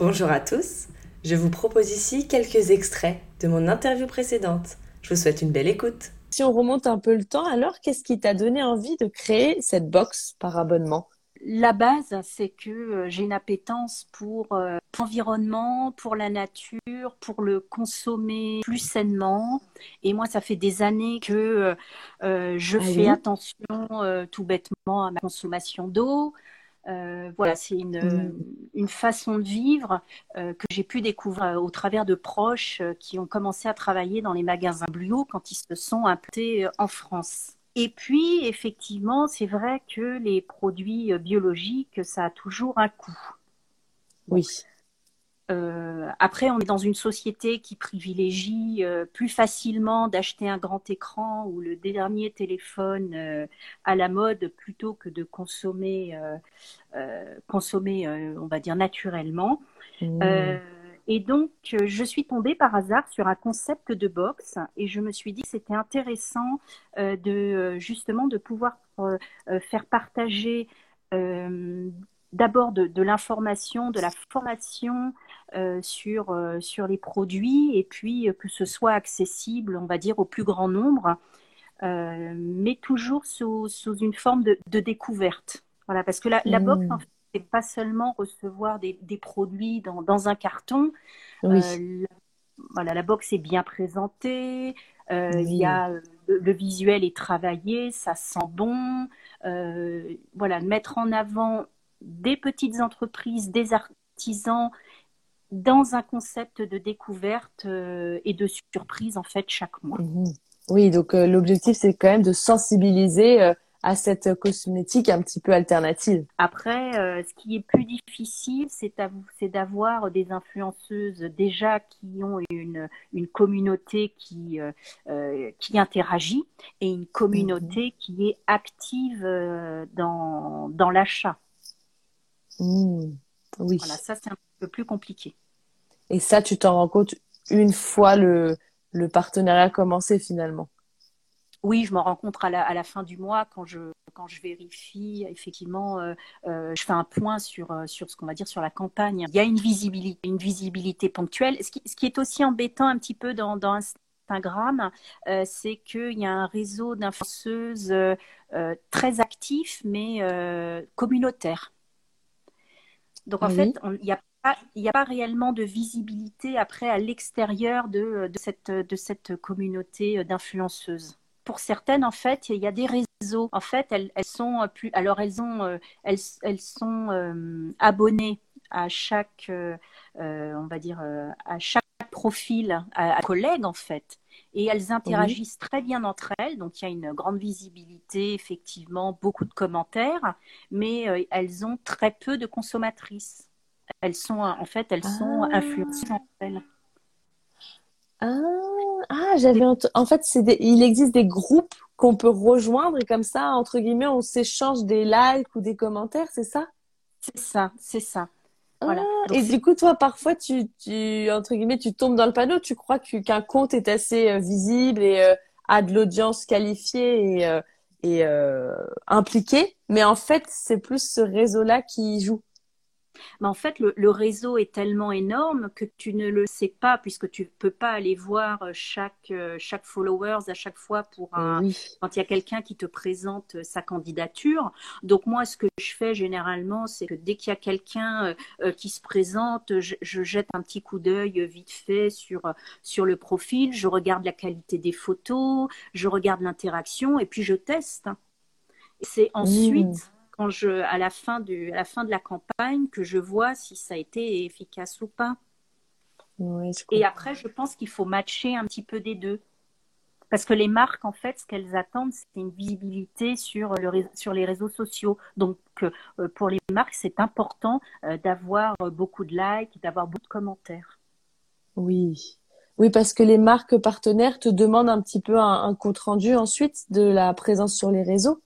Bonjour à tous, je vous propose ici quelques extraits de mon interview précédente. Je vous souhaite une belle écoute. Si on remonte un peu le temps, alors qu'est-ce qui t'a donné envie de créer cette box par abonnement? La base, c'est que euh, j'ai une appétence pour euh, l'environnement, pour la nature, pour le consommer plus sainement. Et moi, ça fait des années que euh, je ah fais attention tout bêtement à ma consommation d'eau. Voilà, c'est une, mm. une, façon de vivre que j'ai pu découvrir au travers de proches qui ont commencé à travailler dans les magasins Blue quand ils se sont implantés en France. Et puis, effectivement, c'est vrai que les produits euh, biologiques, ça a toujours un coût. Oui. Euh, après, on est dans une société qui privilégie euh, plus facilement d'acheter un grand écran ou le dernier téléphone à la mode plutôt que de consommer, consommer on va dire, naturellement. Mmh. Et donc, euh, je suis tombée par hasard sur un concept de box et je me suis dit que c'était intéressant euh, de euh, justement de pouvoir faire partager d'abord de, l'information, de la formation sur, sur les produits et puis que ce soit accessible, on va dire, au plus grand nombre, mais toujours sous, sous une forme de, découverte. Voilà, parce que la, la box, mmh. en fait, c'est pas seulement recevoir des, produits dans, un carton. Euh, la, voilà, la box est bien présentée. Euh, il y a le, visuel est travaillé, ça sent bon. Euh, voilà, mettre en avant des petites entreprises, des artisans dans un concept de découverte et de surprise en fait chaque mois. Mhm. Oui, donc l'objectif c'est quand même de sensibiliser à cette cosmétique un petit peu alternative. Après, euh, ce qui est plus difficile, c'est d'avoir des influenceuses déjà qui ont une, une communauté qui, euh, euh, qui interagit et une communauté mhm. qui est active dans, dans l'achat. Mmh. Oui. Voilà, ça c'est un peu plus compliqué. Et ça, tu t'en rends compte une fois le, le partenariat commencé finalement oui, je m'en rends compte à la, à la, fin du mois quand je, quand je vérifie, effectivement, euh, euh, je fais un point sur, euh, sur ce qu'on va dire sur la campagne. Il y a une visibilité, une visibilité ponctuelle. Ce qui, ce qui est aussi embêtant un petit peu dans, dans Instagram, euh, c'est qu'il y a un réseau d'influenceuses très actif, mais communautaire. Donc en fait, il n'y a pas réellement de visibilité après à l'extérieur de, de, cette, de cette communauté d'influenceuses pour certaines, en fait, il y a des réseaux. En fait, elles, elles sont plus. Alors, elles ont, euh, elles, elles, sont euh, abonnées à chaque, euh, on va dire, à chaque profil, à, collègues en fait. Et elles interagissent très bien entre elles. Donc, il y a une grande visibilité, effectivement, beaucoup de commentaires, mais elles ont très peu de consommatrices. Elles sont, en fait, elles sont ah. influencées entre elles. Ah, ah j'avais en fait, il existe des groupes qu'on peut rejoindre et comme ça, entre guillemets, on s'échange des likes ou des commentaires, c'est ça? C'est ça, c'est ça. Voilà. Ah, et du coup, toi, parfois, tu, tu, entre guillemets, tu tombes dans le panneau. Tu crois qu'un compte est assez euh, visible et euh, a de l'audience qualifiée et, euh, et impliquée, mais en fait, c'est plus ce réseau-là qui joue. Mais en fait, le, réseau est tellement énorme que tu ne le sais pas puisque tu ne peux pas aller voir euh, chaque, euh, chaque followers à chaque fois pour un, quand il y a quelqu'un qui te présente euh, sa candidature. Donc moi, ce que je fais généralement, c'est que dès qu'il y a quelqu'un qui se présente, je, jette un petit coup d'œil vite fait sur, sur le profil, je regarde la qualité des photos, je regarde l'interaction et puis je teste. C'est ensuite... Mmh je, à la fin de, la fin de la campagne, que je vois si ça a été efficace ou pas. et après, je pense qu'il faut matcher un petit peu des deux. Parce que les marques, en fait, ce qu'elles attendent, c'est une visibilité sur, le, sur les réseaux sociaux. Donc, euh, pour les marques, c'est important euh, d'avoir beaucoup de likes, d'avoir beaucoup de commentaires. Oui. Oui, parce que les marques partenaires te demandent un petit peu un compte rendu ensuite de la présence sur les réseaux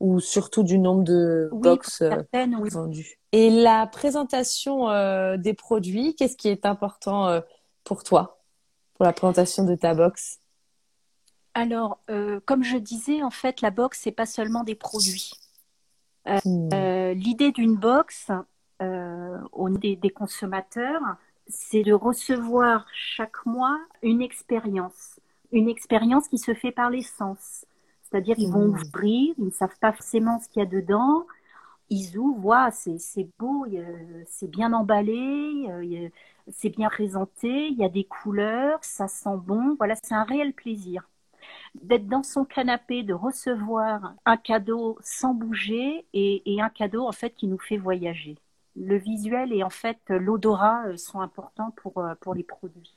ou surtout du nombre de box euh, vendues. Et la présentation euh, des produits, qu'est-ce qui est important euh, pour toi pour la présentation de ta box? Alors, comme je disais, en fait, la box c'est pas seulement des produits. Hmm. L'idée d'une box, au des, des consommateurs, c'est de recevoir chaque mois une expérience, une expérience qui se fait par les sens. C'est-à-dire, ils vont mmh. ouvrir, ils ne savent pas forcément ce qu'il y a dedans. Ils ouvrent, c'est beau, c'est bien emballé, c'est bien présenté, il y a des couleurs, ça sent bon. Voilà, c'est un réel plaisir d'être dans son canapé, de recevoir un cadeau sans bouger et, et, un cadeau en fait qui nous fait voyager. Le visuel et en fait l'odorat euh, sont importants pour, euh, pour les produits.